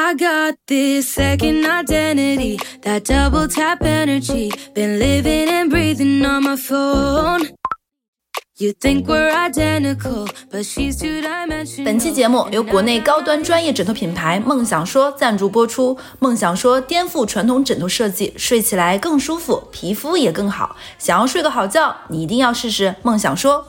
I got this second identity, that double tap energy. Been living and breathing on my phone. You think we're identical, but she's two dimensional. 本期节目由国内高端专业枕头品牌梦想说赞助播出。梦想说颠覆传统枕头设计，睡起来更舒服，皮肤也更好。想要睡个好觉，你一定要试试梦想说。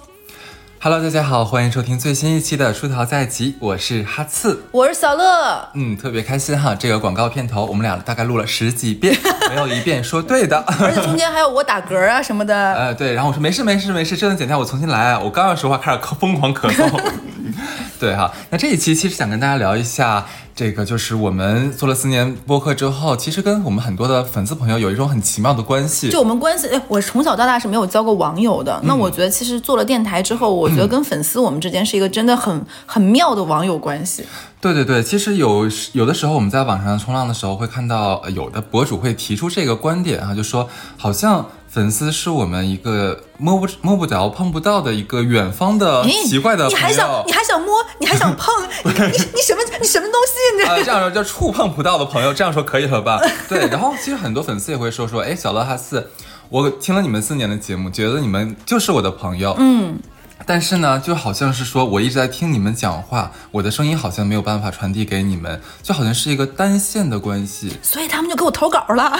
Hello，大家好，欢迎收听最新一期的《出逃在即》，我是哈刺。我是小乐，嗯，特别开心哈，这个广告片头我们俩大概录了十几遍，没有一遍说对的。而且中间还有我打嗝啊什么的。呃，对，然后我说没事没事没事，这段剪掉，我重新来。我刚要说话，开始疯狂咳嗽。对哈，那这一期其实想跟大家聊一下，这个就是我们做了四年播客之后，其实跟我们很多的粉丝朋友有一种很奇妙的关系。就我们关系，哎，我从小到大是没有交过网友的。那我觉得其实做了电台之后，我觉得跟粉丝我们之间是一个真的很很妙的网友关系。对对对，其实有有的时候我们在网上冲浪的时候，会看到呃有的博主会提出这个观点啊，就说好像粉丝是我们一个摸不摸不着、碰不到的一个远方的哎奇怪的朋友。你还想你还想摸，你还想碰，你你你什么你什么东西？你、这样说叫触碰不到的朋友，这样说可以了吧？对，然后其实很多粉丝也会说说，哎，小乐哈四，我听了你们四年的节目，觉得你们就是我的朋友，嗯。但是呢，就好像是说我一直在听你们讲话，我的声音好像没有办法传递给你们，就好像是一个单线的关系。所以他们就给我投稿了。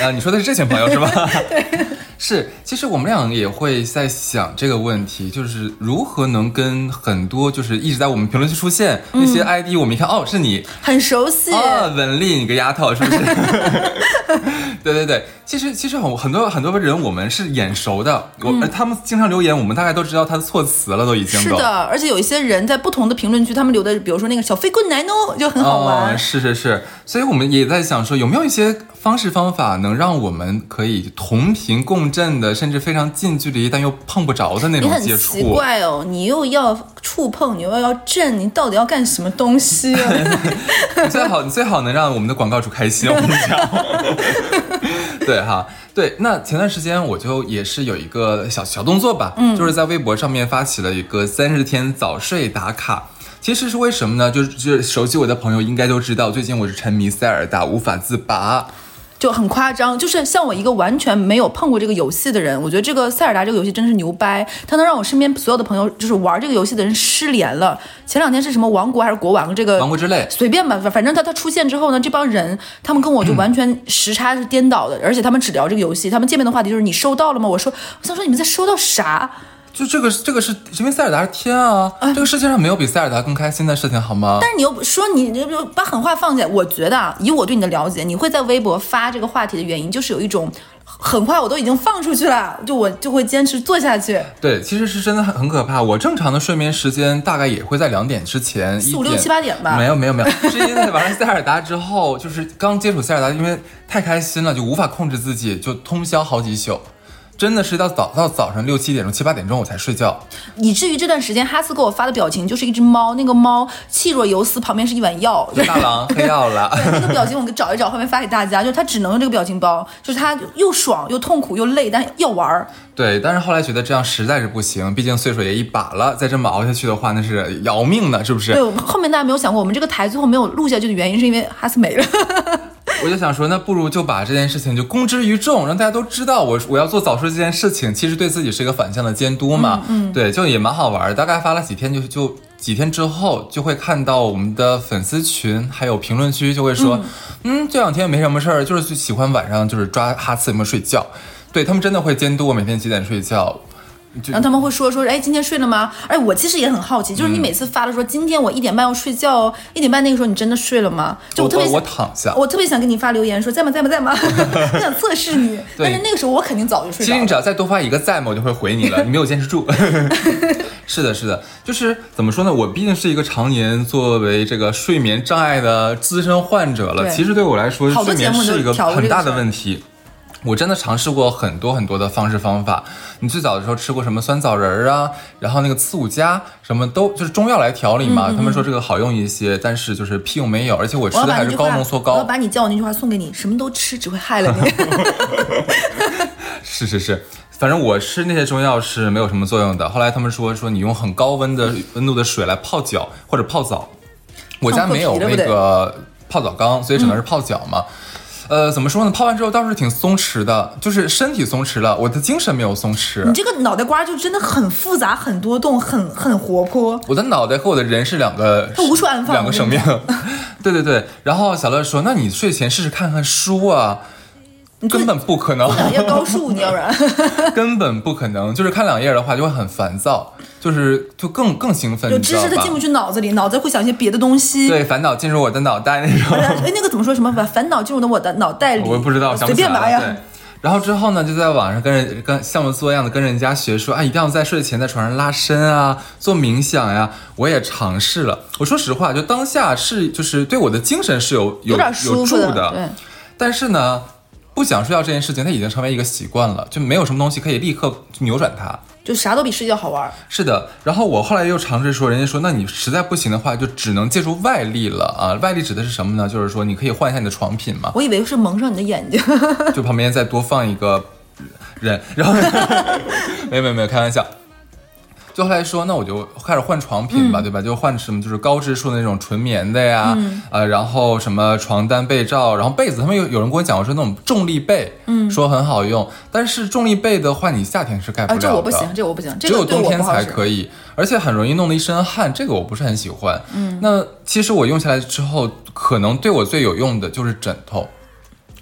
呃，你说的是这群朋友是吧？对，是。其实我们俩也会在想这个问题，就是如何能跟很多就是一直在我们评论区出现、那些 ID，我们一看哦是你，很熟悉。啊，文丽，你个丫头，是不是？对对对，其实其实很很多很多人我们是眼熟的，我、呃他们经常留言，我们大概都知道他的措辞了，都已经。是的，而且有一些人在不同的评论区，他们留的，比如说那个小飞棍男哦，就很好玩。哦。是是是，所以我们也在想说，有没有一些方式方法能让我们可以同频共振的，甚至非常近距离但又碰不着的那种接触？奇怪哦，你又要触碰，你又要震，你到底要干什么东西、啊？你 最好你最好能让我们的广告主开心，我跟你讲。对哈，对，那前段时间我就也是有一个小小动作吧，嗯，就是在微博上面发起了一个三十天早睡打卡。其实是为什么呢？就是就是熟悉我的朋友应该都知道，最近我是沉迷塞尔达无法自拔。就很夸张，就是像我一个完全没有碰过这个游戏的人，我觉得这个塞尔达这个游戏真是牛掰，它能让我身边所有的朋友，就是玩这个游戏的人失联了。前两天是什么王国还是国王这个 王国之泪随便吧，反反正它它出现之后呢，这帮人他们跟我就完全时差是颠倒的，而且他们只聊这个游戏，他们见面的话题就是你收到了吗？我说，我想说你们在收到啥？就这个这个是因为塞尔达是天啊，这个世界上没有比塞尔达更开心的事情，好吗？但是你又说你你就把狠话放下，我觉得啊，以我对你的了解，你会在微博发这个话题的原因，就是有一种狠话我都已经放出去了，就我就会坚持做下去。对，其实是真的很很可怕。我正常的睡眠时间大概也会在两点之前，四五六七八点吧没有没有没有，是因为玩了塞尔达之后，就是刚接触塞尔达，因为太开心了，就无法控制自己，就通宵好几宿。真的是到早到早上六七点钟、七八点钟我才睡觉。以至于这段时间哈斯给我发的表情就是一只猫，那个猫气若游丝，旁边是一碗药，就是大郎黑药了，对那个表情，我给找一找，后面发给大家。就是他只能用这个表情包，就是他又爽又痛苦又累，但要玩儿。对，但是后来觉得这样实在是不行，毕竟岁数也一把了，再这么熬下去的话，那是要命的，是不是？对，后面大家没有想过，我们这个台最后没有录下去的原因，是因为哈斯没了。我就想说，那不如就把这件事情就公之于众，让大家都知道我我要做早睡这件事情，其实对自己是一个反向的监督嘛。嗯，对，就也蛮好玩儿。大概发了几天就，就几天之后，就会看到我们的粉丝群还有评论区就会说，嗯这两天没什么事儿，就是喜欢晚上就是抓哈次有没有睡觉。对他们真的会监督我每天几点睡觉。就然后他们会说说，哎，今天睡了吗？哎，我其实也很好奇，就是你嗯每次发的说，今天我一点半要睡觉哦，一点半那个时候你真的睡了吗？就我特别我躺下。我特别想给你发留言说在吗在吗在吗，我想测试你，但是那个时候我肯定早就睡了。其实你只要再多发一个在吗，我就会回你了。你没有坚持住。是的，是的，就是怎么说呢？我毕竟是一个常年作为这个睡眠障碍的资深患者了。其实对我来说，睡眠是一个很大的问题。我真的尝试过很多很多的方式方法。你最早的时候吃过什么酸枣仁儿啊，然后那个刺五加什么都就是中药来调理嗯嘛。他们说这个好用一些，但是就是屁用没有，而且我吃的还是高浓缩高我要。把你教我那句话送给你，什么都吃只会害了你。是是是，反正我吃那些中药是没有什么作用的。后来他们说说你用很高温的温度的水来泡脚或者泡澡，我家没有那个泡澡缸，所以只能是泡脚嘛。呃，怎么说呢？泡完之后倒是挺松弛的，就是身体松弛了，我的精神没有松弛你。这个脑袋瓜就真的很复杂，很多动，很很活泼。我的脑袋和我的人是两个，它无处安放两个生命。对对对。然后小乐说：“那你睡前试试看看书啊。”根本不可能，两页高数，你要不然 根本不可能。就是看两页的话，就会很烦躁，就是就更更兴奋，就知识它进？不去脑子里，脑子会想一些别的东西。对，烦恼进入我的脑袋那种。哎，那个怎么说什么把烦恼进入到我的脑袋里？我也不知道，想随不起便来呀。然后之后呢，就在网上跟人跟像模作样的跟人家学说，啊，一定要在睡前在床上拉伸啊，做冥想呀。我也尝试了，我说实话，就当下是就是对我的精神是有有有点舒服助的对但是呢，不想睡觉这件事情，它已经成为一个习惯了，就没有什么东西可以立刻扭转它。就啥都比睡觉好玩。是的，然后我后来又尝试说，人家说，那你实在不行的话，就只能借助外力了啊。外力指的是什么呢？就是说你可以换一下你的床品嘛，我以为是蒙上你的眼睛。就旁边再多放一个人，然后 没有没有没有开玩笑。就后来说，那我就开始换床品吧，对吧？就换什么就是高支数的那种纯棉的呀，呃，然后什么床单、被罩，然后被子，他们有有人跟我讲过说那种重力被，嗯，说很好用，但是重力被的话，你夏天是盖不啊，了的，这我不行，这我不行，这只有冬天才。可以，而且很容易弄得一身汗，这个我不是很喜欢。嗯，那其实我用下来之后，可能对我最有用的就是枕头。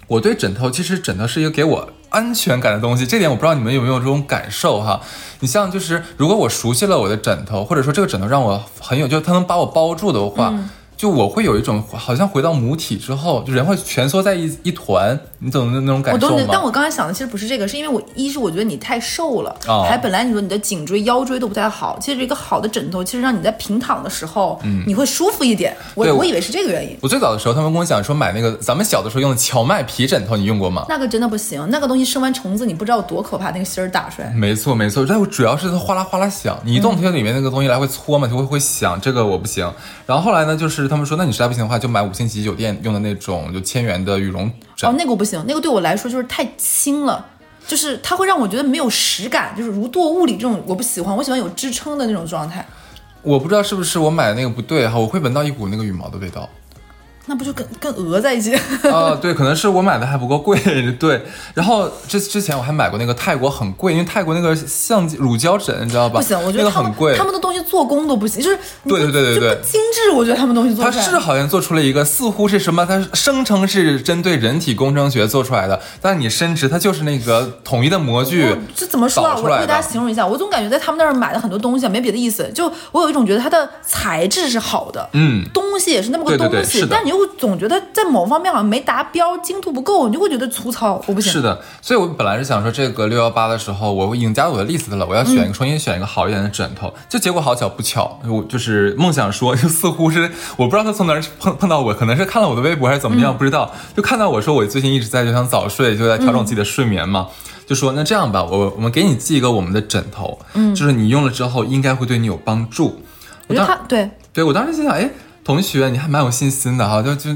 我对枕头，其实枕头是一个给我安全感的东西，这点我不知道你们有没有这种感受哈。你像就是，如果我熟悉了我的枕头，或者说这个枕头让我很有，就是它能把我包住的话。就我会有一种好像回到母体之后，就人会蜷缩在一一团，你懂那那种感受吗？我懂你，但我刚才想的其实不是这个，是因为我一是我觉得你太瘦了，哦还本来你说你的颈椎、腰椎都不太好，其实一个好的枕头，其实让你在平躺的时候，你会舒服一点。我我我以为是这个原因，我最早的时候，他们跟我讲说买那个咱们小的时候用的荞麦皮枕头，你用过吗？那个真的不行，那个东西生完虫子，你不知道有多可怕，那个芯儿打出来。没错没错，但我主要是它哗啦哗啦响，你一动它里面那个东西来回搓嘛，就会会响，这个我不行。然后后来呢，就是他们说，那你实在不行的话，就买五星级酒店用的那种就千元的羽绒枕。哦，那个我不行，那个对我来说就是太轻了。就是它会让我觉得没有实感，就是如堕雾里这种我不喜欢，我喜欢有支撑的那种状态。我不知道是不是我买的那个不对哈，我会闻到一股那个羽毛的味道。那不就跟跟鹅在一起？啊，对，可能是我买的还不够贵，对。然后之之前我还买过那个泰国很贵，因为泰国那个橡胶乳胶枕，你知道吧？不行，我觉那得很贵。他们的东西做工都不行，就是对对对对对精致。我觉得他们东西做它出来是好像做出了一个，似乎是什么？它声称是针对人体工程学做出来的，但你伸直它就是那个统一的模具我这怎么说啊？我为大家。形容一下，我总感觉在他们那儿买的很多东西啊，没别的意思，就我有一种觉得它的材质是好的，嗯，东西也是那么个东西，但你又总觉得在某方面好像没达标，精度不够，你就会觉得粗糙，我不行。是的，所以我本来是想说，这个六幺八的时候，我已经加入我的 list 了，我要选一个、重新选一个好一点的枕头。就结果好巧不巧，我就是梦想说，就似乎是我不知道他从哪儿碰碰到我，可能是看了我的微博还是怎么样，不知道，就看到我说我最近一直在就想早睡，就在调整自己的睡眠嘛。就说那这样吧，我我们给你寄一个我们的枕头，嗯，就是你用了之后应该会对你有帮助。我当他对对我当时心想，哎，同学你还蛮有信心的哈，就就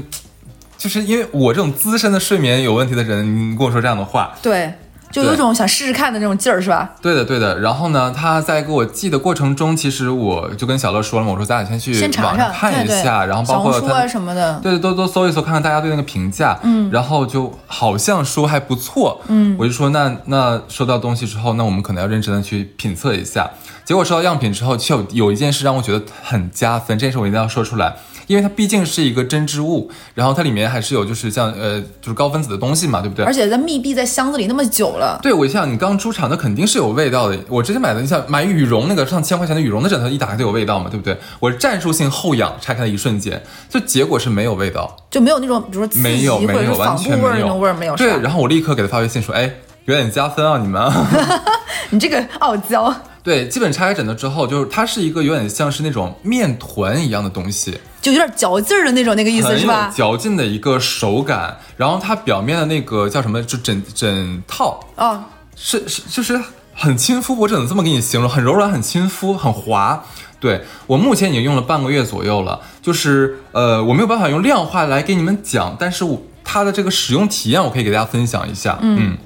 就是因为我这种资深的睡眠有问题的人，你跟我说这样的话，对，就有种想试试看的那种劲儿，是吧？对的，对的。然后呢，他在给我寄的过程中，其实我就跟小乐说了嘛，我说咱俩先去网上看一下，然后包括他啊什么的。对，都都搜一搜，看看大家对那个评价，嗯，然后就好像说还不错，嗯，我就说那那收到东西之后，那我们可能要认真的去品测一下。结果收到样品之后，就有有一件事让我觉得很加分，这件事我一定要说出来，因为它毕竟是一个针织物，然后它里面还是有就是像呃就是高分子的东西嘛，对不对？而且在密闭在箱子里那么久了，对，我想你刚出厂，那肯定是有味道的。我之前买的，你想买羽绒那个上千块钱的羽绒的枕头，一打开就有味道嘛，对不对？我战术性后仰拆开的一瞬间，就结果是没有味道，就没有那种比如说没有没有，完全味儿没有那种味儿没有。对然后我立刻给他发微信说，哎，有点加分啊，你们啊。你这个傲娇，对，基本拆开枕头之后，就是它是一个有点像是那种面团一样的东西，就有点嚼劲儿的那种那个意思是吧？嚼劲的一个手感。然后它表面的那个叫什么，就枕枕套，哦，是是就是很亲肤，我只能这么给你形容，很柔软，很亲肤，很滑。对我目前已经用了半个月左右了，就是呃我没有办法用量化来给你们讲，但是我它的这个使用体验我可以给大家分享一下，嗯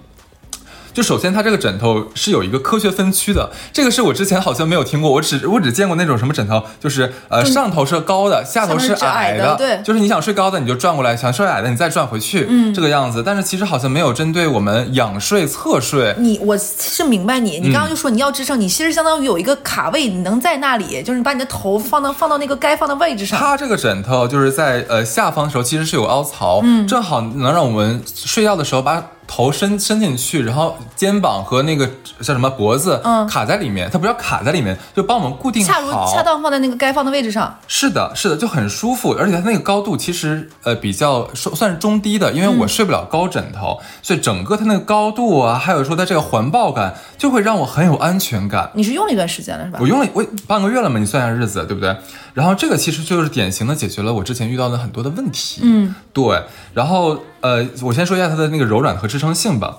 就首先它这个枕头是有一个科学分区的，这个是我之前好像没有听过，我只我只见过那种什么枕头，就是呃上头是高的，下头是矮的，对，就是你想睡高的你就转过来，想睡矮的你再转回去，嗯，这个样子。但是其实好像没有针对我们仰睡、侧睡。你我是明白你，你刚刚就说你要支撑，你其实相当于有一个卡位，你能在那里，就是你把你的头放到放到那个该放的位置上。它这个枕头就是在呃下方的时候其实是有凹槽，嗯，正好能让我们睡觉的时候把。头伸伸进去，然后肩膀和那个叫什么脖子，嗯，卡在里面。它不要卡在里面，就帮我们固定好，恰如恰当放在那个该放的位置上。是的，是的，就很舒服。而且它那个高度其实呃比较算算是中低的，因为我睡不了高枕头，所以整个它那个高度啊，还有说它这个环抱感，就会让我很有安全感。你是用了一段时间了是吧？我用了我半个月了嘛，你算下日子，对不对？然后这个其实就是典型的解决了我之前遇到的很多的问题。嗯，对。然后呃，我先说一下它的那个柔软和支撑性吧。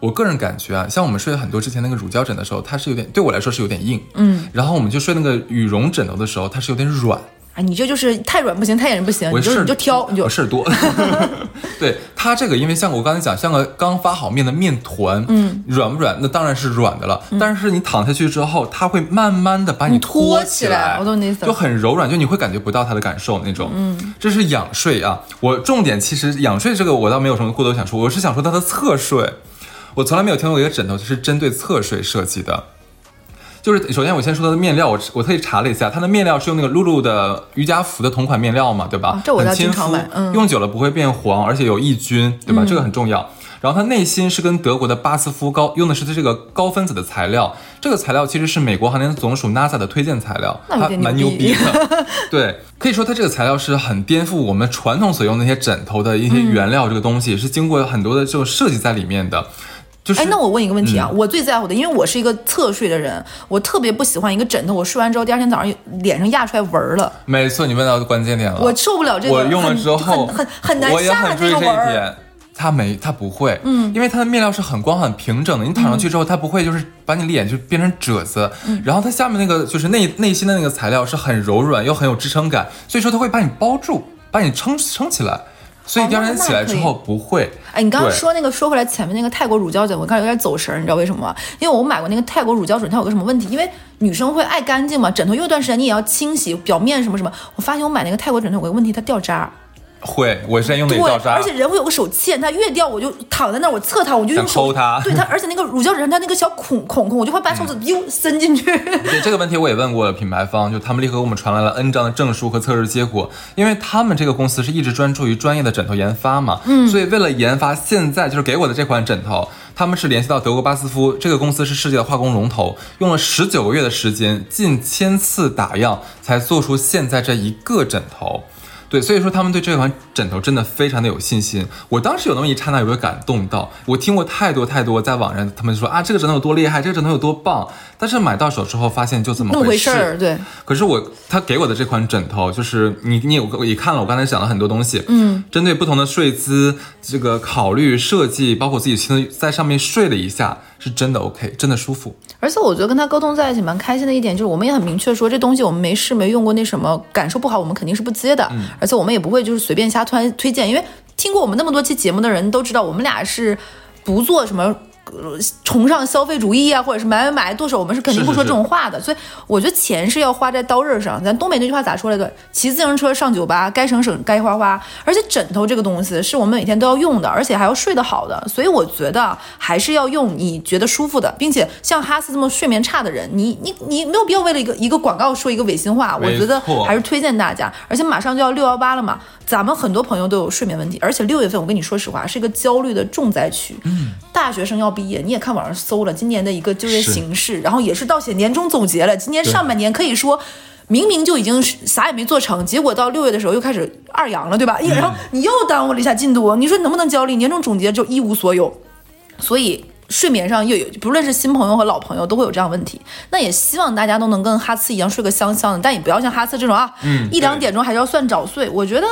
我个人感觉啊，像我们睡很多之前那个乳胶枕的时候，它是有点对我来说是有点硬。嗯。然后我们就睡那个羽绒枕头的时候，它是有点软。啊，你这就是太软不行，太硬不行，你就你就挑，你就事儿多。对它这个，因为像我刚才讲，像个刚发好面的面团，嗯，软不软？那当然是软的了。但是你躺下去之后，它会慢慢的把你托起来，我懂你意思，就很柔软，就你会感觉不到它的感受那种。嗯，这是仰睡啊。我重点其实仰睡这个我倒没有什么过多想说，我是想说它的侧睡。我从来没有听过一个枕头是针对侧睡设计的。就是首先我先说它的面料，我我特意查了一下，它的面料是用那个露露的瑜伽服的同款面料嘛，对吧？这我要经常买，用久了不会变黄，而且有抑菌，对吧？这个很重要。然后它内芯是跟德国的巴斯夫高用的是它这个高分子的材料，这个材料其实是美国航天总署 NASA 的推荐材料，它蛮牛逼的。对，可以说它这个材料是很颠覆我们传统所用那些枕头的一些原料，这个东西是经过很多的这种设计在里面的。哎，那我问一个问题啊，我最在乎的，因为我是一个侧睡的人，我特别不喜欢一个枕头，我睡完之后第二天早上脸上压出来纹儿了。没错，你问到关键点了，我受不了这个，我用了之后很很很难下的这个纹儿。它没，它不会，嗯，因为它的面料是很光很平整的，你躺上去之后，它不会就是把你脸就变成褶子，嗯，然后它下面那个就是内内心的那个材料是很柔软又很有支撑感，所以说它会把你包住，把你撑撑起来。所以第二天起来之后不会。哎，你刚刚说那个，说回来前面那个泰国乳胶枕，我刚有点走神，你知道为什么吗？因为我买过那个泰国乳胶枕，它有个什么问题？因为女生会爱干净嘛，枕头用一段时间你也要清洗表面什么什么。我发现我买那个泰国枕头有个问题，它掉渣。会，我现在用的掉渣，而且人会有个手欠，它越掉我就躺在那儿，我侧躺，我就用手抠它。对它，而且那个乳胶枕上它那个小孔孔孔，我就会把手指 又伸进去。对这个问题我也问过了品牌方，就他们立刻给我们传来了 N 张的证书和测试结果，因为他们这个公司是一直专注于专业的枕头研发嘛，嗯，所以为了研发现在就是给我的这款枕头，他们是联系到德国巴斯夫这个公司是世界的化工龙头，用了十九个月的时间，近千次打样才做出现在这一个枕头。对，所以说他们对这款枕头真的非常的有信心。我当时有那么一刹那，有没有感动到？我听过太多太多，在网上他们说啊，这个枕头有多厉害，这个枕头有多棒。但是买到手之后，发现就这么回事儿。对。可是我他给我的这款枕头，就是你你有也看了，我刚才讲了很多东西，嗯，针对不同的睡姿，这个考虑设计，包括自己亲自在上面睡了一下。是真的 OK，真的舒服。而且我觉得跟他沟通在一起蛮开心的一点，就是我们也很明确说这东西我们没试没用过，那什么感受不好，我们肯定是不接的。嗯。而且我们也不会就是随便瞎推推荐，因为听过我们那么多期节目的人都知道，我们俩是不做什么。崇尚消费主义啊，或者是买买买剁手，我们是肯定不说这种话的。所以我觉得钱是要花在刀刃上。咱东北那句话咋说来着？骑自行车上酒吧，该省省，该花花。而且枕头这个东西是我们每天都要用的，而且还要睡得好的。所以我觉得还是要用你觉得舒服的，并且像哈斯这么睡眠差的人，你你你没有必要为了一个一个广告说一个违心话。我觉得还是推荐大家。而且马上就要六幺八了嘛。咱们很多朋友都有睡眠问题，而且六月份我跟你说实话是一个焦虑的重灾区。嗯，大学生要毕业，你也看网上搜了今年的一个就业形势，然后也是到写年终总结了。今年上半年可以说，明明就已经啥也没做成，结果到六月的时候又开始二阳了，对吧？然后你又耽误了一下进度，你说能不能焦虑？年终总结就一无所有，所以。睡眠上又有，不论是新朋友和老朋友都会有这样问题。那也希望大家都能跟哈次一样睡个香香的，但也不要像哈次这种啊，嗯，一两点钟还是要算早睡。我觉得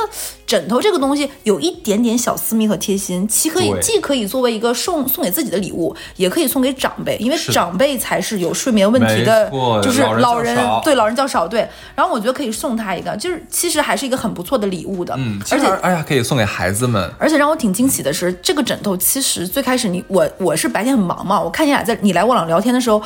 枕头这个东西有一点点小私密和贴心，其可以既可以作为一个送送给自己的礼物，也可以送给长辈，因为长辈才是有睡眠问题的，就是老人对老人较少对。然后我觉得可以送他一个，就是其实还是一个很不错的礼物的，嗯，而且实而且还可以送给孩子们。而且让我挺惊喜的是，这个枕头其实最开始你我我是白天很忙嘛，我看你俩在你来我俩聊天的时候。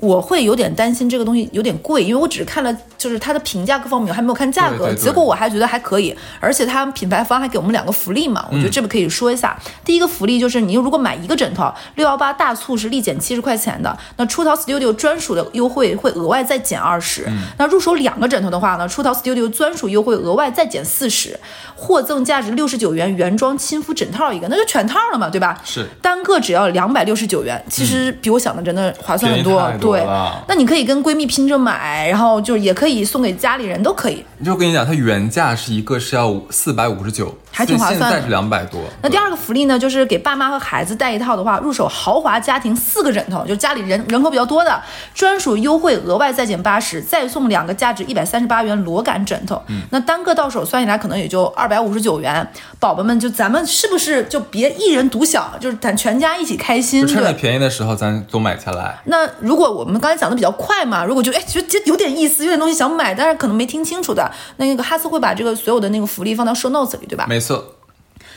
我会有点担心这个东西有点贵，因为我只是看了就是它的评价各方面，我还没有看价格。对对对结果我还觉得还可以，而且它品牌方还给我们两个福利嘛，我觉得这个可以说一下。第一个福利就是你如果买一个枕头，六幺八大促是立减七十块钱的，那出逃 Studio 专属的优惠会额外再减二十、那入手两个枕头的话呢，出逃 Studio 专属优惠额外再减四十，获赠价值六十九元原装亲肤枕套一个，那就全套了嘛，对吧？是单个只要两百六十九元，其实比我想的真的划算很多对，那你可以跟闺蜜拼着买，然后就也可以送给家里人，都可以。就跟你讲，它原价是一个是要四百五十九，还挺划算的现在是两百多。那第二个福利呢，就是给爸妈和孩子带一套的话，入手豪华家庭四个枕头，就家里人人口比较多的，专属优惠额外再减八十，再送两个价值一百三十八元螺杆枕头。嗯那单个到手算下来可能也就二百五十九元。宝宝们，就咱们是不是就别一人独享，就是咱全家一起开心？趁着。便宜的时候，咱都买下来。那如果我们刚才讲的比较快嘛，如果就哎觉得这有点意思，有点东西想买，但是可能没听清楚的，那那个哈斯会把这个所有的那个福利放到 show notes 里，对吧？没错，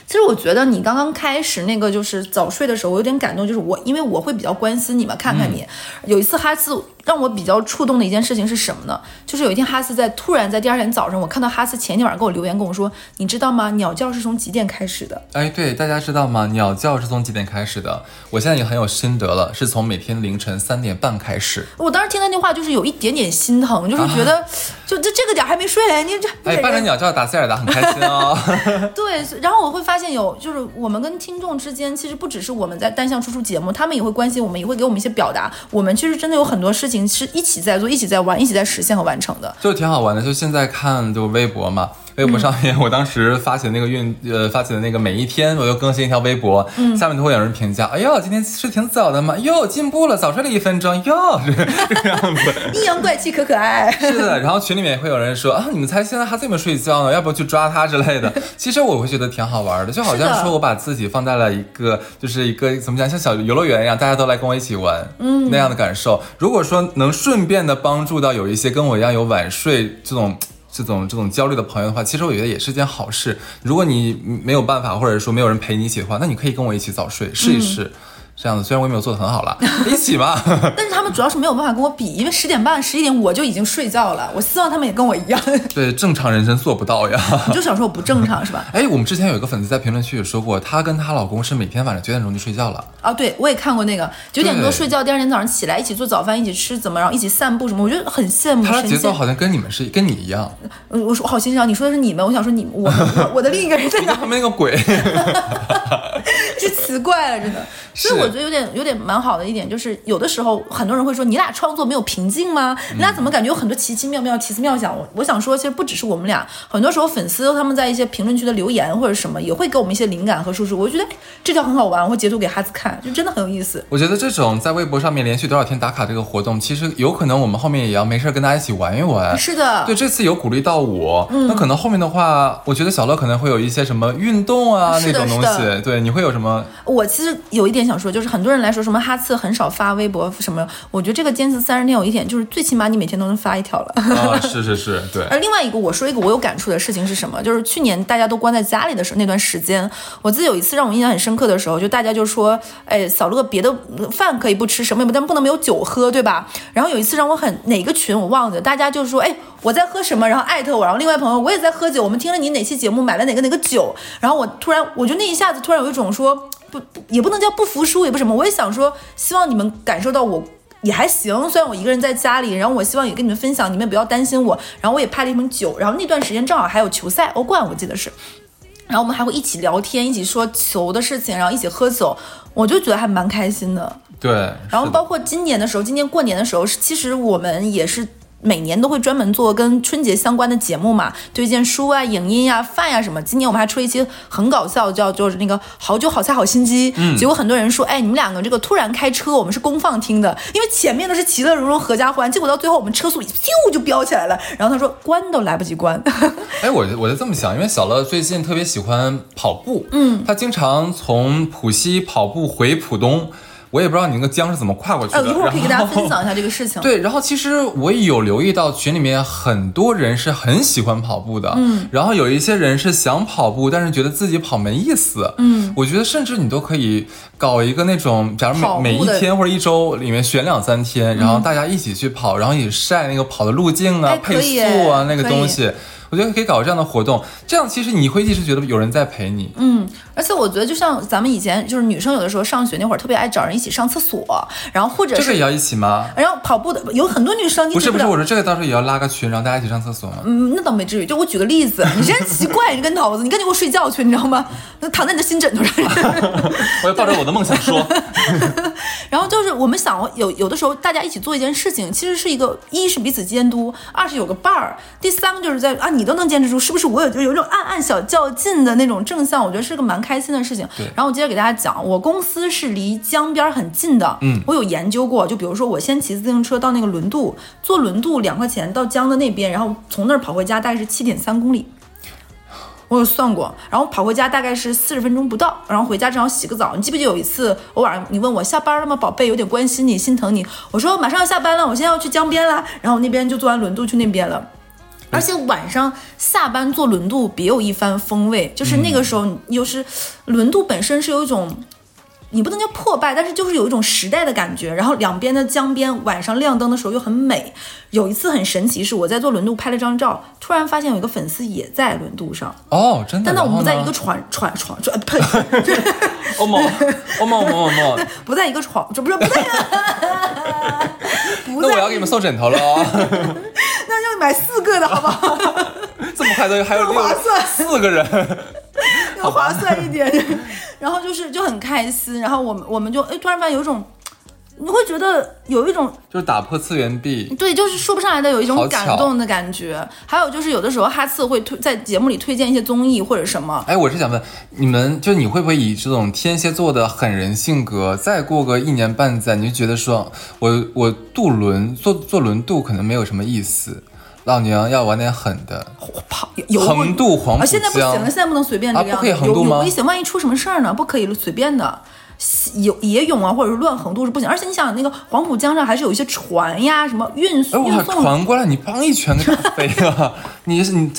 其实我觉得你刚刚开始那个就是早睡的时候，我有点感动，就是我因为我会比较关心你嘛，看看你。有一次哈斯让我比较触动的一件事情是什么呢？就是有一天哈斯在突然在第二天早上，我看到哈斯前一天晚上给我留言跟我说，你知道吗？鸟叫是从几点开始的？哎，对，大家知道吗？鸟叫是从几点开始的？我现在已经很有心得了，是从每天凌晨三点半开始。我当时听到那话就是有一点点心疼，就是觉得、就这这个点儿还没睡，你这哎，伴着鸟叫打塞尔达很开心哦。对，然后我会发现有，就是我们跟听众之间，其实不只是我们在单向输出节目，他们也会关心我们，也会给我们一些表达。我们其实真的有很多事情是一起在做，一起在玩，一起在实现和完成的。就挺好玩的。就现在看就微博嘛，微博上面我当时发起的那个运呃发起的那个每一天我就更新一条微博，下面都会有人评价，哎呦今天是挺早的嘛，哟进步了，早睡了一分钟，哟这这个样子。阴阳怪气，可可爱。是的，然后群里面也会有人说啊，你们猜现在还在没睡觉呢？要不去抓他之类的。其实我会觉得挺好玩的，就好像说我把自己放在了一个就是一个怎么讲，像小游乐园一样，大家都来跟我一起玩，嗯，那样的感受。如果说能顺便的帮助到有一些跟我一样有晚睡这种。这种这种焦虑的朋友的话，其实我觉得也是件好事。如果你没有办法，或者说没有人陪你一起的话，那你可以跟我一起早睡，试一试。这样子，虽然我也没有做的很好了，一起吧。但是他们主要是没有办法跟我比，因为十点半、十一点我就已经睡觉了。我希望他们也跟我一样。对，正常人真做不到呀。你就想说我不正常是吧？哎，我们之前有一个粉丝在评论区也说过，她跟她老公是每天晚上九点钟就睡觉了。啊，对我也看过那个九点多睡觉，第二天早上起来一起做早饭，一起吃，怎么然后一起散步什么，我觉得很羡慕。他的节奏好像跟你们是跟你一样，嗯，我说我好欣赏你说的是你们，我想说你我我我的另一个人在哪？你跟旁边那个鬼。是奇怪了，真的。所以是我觉得有点有点蛮好的一点，就是有的时候很多人会说你俩创作没有瓶颈吗？你俩怎么感觉有很多奇奇妙妙、奇思妙想？我我想说，其实不只是我们俩，很多时候粉丝他们在一些评论区的留言或者什么，也会给我们一些灵感和输出。我就觉得哎这条很好玩，我会截图给哈子看，就真的很有意思。我觉得这种在微博上面连续多少天打卡这个活动，其实有可能我们后面也要没事跟大家一起玩一玩。是的，对，这次有鼓励到我，那可能后面的话，我觉得小乐可能会有一些什么运动啊那种东西，对，你会有什么？我其实有一点想说，就是很多人来说什么哈次很少发微博什么，我觉得这个坚持三十天有一点，就是最起码你每天都能发一条了。啊，是是是，对，而另外一个，我说一个我有感触的事情是什么？就是去年大家都关在家里的时候那段时间，我记得有一次让我印象很深刻的时候，就大家就说，哎，小乐别的饭可以不吃，什么也不，但不能没有酒喝，对吧？然后有一次让我很哪个群我忘了，大家就说，哎，我在喝什么，然后艾特我，然后另外朋友我也在喝酒，我们听了你哪期节目买了哪个哪个酒，然后我突然我就那一下子突然有一种说不不也不能叫不服输，也不什么，我也想说，希望你们感受到我。也还行，虽然我一个人在家里，然后我希望也跟你们分享，你们不要担心我。然后我也拍了一瓶酒，然后那段时间正好还有球赛，欧冠我记得是，然后我们还会一起聊天，一起说球的事情，然后一起喝酒，我就觉得还蛮开心的。对。然后包括今年的时候，今年过年的时候，是其实我们也是每年都会专门做跟春节相关的节目嘛，推荐书啊、影音呀、饭呀什么。今年我们还出了一期很搞笑，叫就是那个好酒好菜好心机。嗯，结果很多人说，哎，你们两个这个突然开车，我们是公放听的，因为前面都是其乐融融合家欢，结果到最后我们车速咻就飙起来了。然后他说关都来不及关。哎，我我就这么想，因为小乐最近特别喜欢跑步，嗯，他经常从浦西跑步回浦东。我也不知道你那个江是怎么跨过去的。呃，一会儿可以给大家分享一下这个事情。对，然后其实我也有留意到群里面很多人是很喜欢跑步的，嗯，然后有一些人是想跑步，但是觉得自己跑没意思，嗯，我觉得甚至你都可以搞一个那种，假如每每一天或者一周里面选两三天，然后大家一起去跑，然后也晒那个跑的路径啊、配速啊那个东西。我觉得可以搞这样的活动，这样其实你会一直觉得有人在陪你。嗯，而且我觉得就像咱们以前就是女生有的时候上学那会儿特别爱找人一起上厕所，然后或者这个也要一起吗？然后跑步的有很多女生，不是不是，我说这个到时候也要拉个群，然后大家一起上厕所吗？嗯，那倒没至于。就我举个例子，你真奇怪，你个脑子，你赶紧给我睡觉去，你知道吗？躺在你的新枕头上。我要抱着我的梦想说。然后就是我们想有有的时候大家一起做一件事情，其实是一个一是彼此监督，二是有个伴儿，第三个就是在啊你都能坚持住，是不是？我有就有一种暗暗小较劲的那种正向，我觉得是个蛮开心的事情。然后我接着给大家讲，我公司是离江边很近的。嗯，我有研究过，就比如说我先骑自行车到那个轮渡，坐轮渡两块钱到江的那边，然后从那儿跑回家，大概是七点三公里。我有算过，然后跑回家大概是四十分钟不到，然后回家正好洗个澡。你记不记得有一次我晚上你问我下班了吗，宝贝，有点关心你，心疼你。我说马上要下班了，我现在要去江边了。然后那边就坐完轮渡去那边了。而且晚上下班坐轮渡别有一番风味，就是那个时候又是轮渡本身是有一种，你不能叫破败，但是就是有一种时代的感觉。然后两边的江边晚上亮灯的时候又很美。有一次很神奇，是我在坐轮渡拍了张照，突然发现有一个粉丝也在轮渡上。哦，真的？但那我们不在一个船船船船，呸！哦莫哦莫莫莫，不在一个床，这不是不在。那我要给你们送枕头了哦。那要买四个的好不好？这么快都还有 划算，四个人要划算一点。然后就是就很开心，然后我们我们就哎突然发现有一种。你会觉得有一种就是打破次元壁，对，就是说不上来的有一种感动的感觉。还有就是有的时候哈次会推在节目里推荐一些综艺或者什么。哎，我是想问你们，就你会不会以这种天蝎座的狠人性格，再过个一年半载，你就觉得说我我渡轮坐坐轮渡可能没有什么意思，老娘要玩点狠的，跑横渡黄浦江。现在不行了，现在不能随便这样，不可以横渡吗？危险，万一出什么事儿呢？不可以随便的。游野泳啊，或者是乱横渡是不行，而且你想，那个黄浦江上还是有一些船呀，什么运送运送船过来，你帮一拳给打 飞了，你是你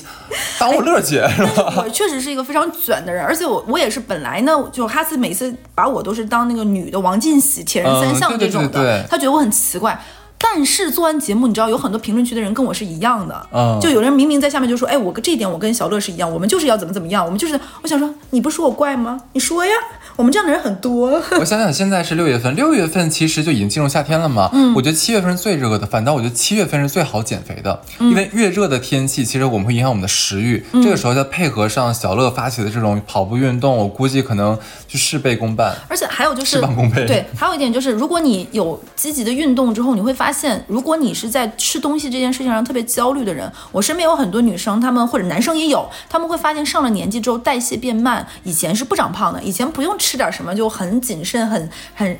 当我乐姐是吧？我确实是一个非常卷的人，而且我我也是本来呢，就哈斯每次把我都是当那个女的王进喜、铁人三项这种的，他觉得我很奇怪。但是做完节目，你知道有很多评论区的人跟我是一样的，嗯，就有人明明在下面就说，哎，我跟这一点我跟小乐是一样，我们就是要怎么怎么样，我们就是，我想说，你不说我怪吗？你说呀。我们这样的人很多。我想想，现在是六月份，六月份其实就已经进入夏天了嘛。嗯，我觉得七月份是最热的，反倒我觉得七月份是最好减肥的，因为越热的天气，其实我们会影响我们的食欲。这个时候再配合上小乐发起的这种跑步运动，我估计可能就事倍功半。而且还有就是事半功倍。对，还有一点就是，如果你有积极的运动之后，你会发现，如果你是在吃东西这件事情上特别焦虑的人，我身边有很多女生，她们或者男生也有，他们会发现上了年纪之后代谢变慢，以前是不长胖的，以前不用吃吃点什么就很。很谨慎，很很，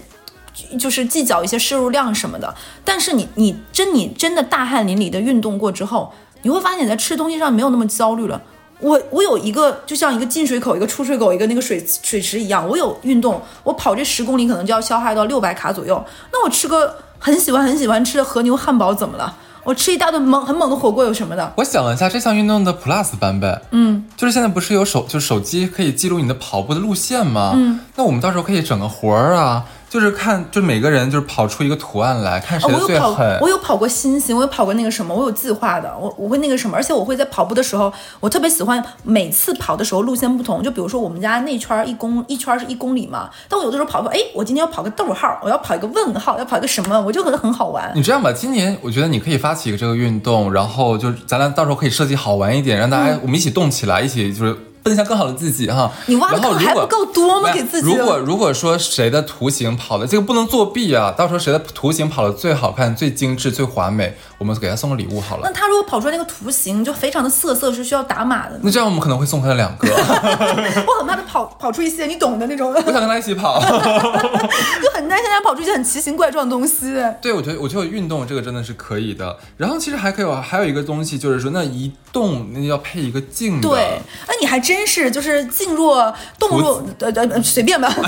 就是计较一些摄入量什么的。但是你你真你真的大汗淋漓的运动过之后，你会发现你在吃东西上没有那么焦虑了。我我有一个就像一个进水口，一个出水口，一个那个水水池一样。我有运动，我跑这十公里可能就要消耗到六百卡左右。那我吃个很喜欢很喜欢吃的和牛汉堡怎么了？我吃一大顿猛很猛的火锅有什么的？我想了一下，这项运动的 Plus 版本，嗯，就是现在不是有手，就是手机可以记录你的跑步的路线吗？嗯，那我们到时候可以整个活儿啊。就是看，就每个人就是跑出一个图案来看谁最狠。我有跑过星星，我有跑过那个什么，我有计划的。我我会那个什么，而且我会在跑步的时候，我特别喜欢每次跑的时候路线不同。就比如说我们家那圈一公一圈是一公里嘛，但我有的时候跑跑，哎，我今天要跑个逗号，我要跑一个问号，要跑一个什么，我就觉得很好玩。你这样吧，今年我觉得你可以发起一个这个运动，然后就咱俩到时候可以设计好玩一点，让大家我们一起动起来，一起就是。奔向更好的自己哈，你挖的还不够多吗？给自己。如果如果说谁的图形跑的这个不能作弊啊，到时候谁的图形跑的最好看、最精致、最华美，我们给他送个礼物好了。那他如果跑出来那个图形就非常的涩涩，是需要打码的。那这样我们可能会送他两个，我很怕他跑跑出一些你懂的那种，我想跟他一起跑。就很担心他跑出一些很奇形怪状的东西。对，我觉得我觉得运动这个真的是可以的。然后其实还可以有还有一个东西，就是说那移动那要配一个静的。对，那你还真是就是静若动若呃呃随便吧。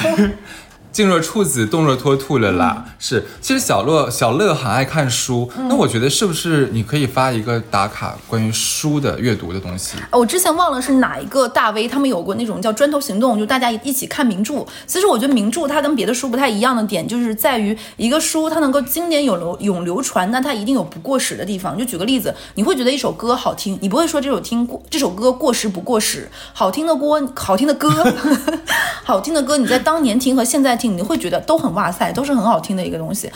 静若处子，动若脱兔了啦。是，其实小乐小乐很爱看书，那我觉得是不是你可以发一个打卡关于书的阅读的东西？我之前忘了是哪一个大 V，他们有过那种叫砖头行动，就大家一起看名著。其实我觉得名著它跟别的书不太一样的点，就是在于一个书它能够经典永流永流传，那它一定有不过时的地方。就举个例子，你会觉得一首歌好听，你不会说这首听过这首歌过时不过时，好听的歌好听的歌，好听的歌，你在当年听和现在听。你会觉得都很哇塞，都是很好听的一个东西。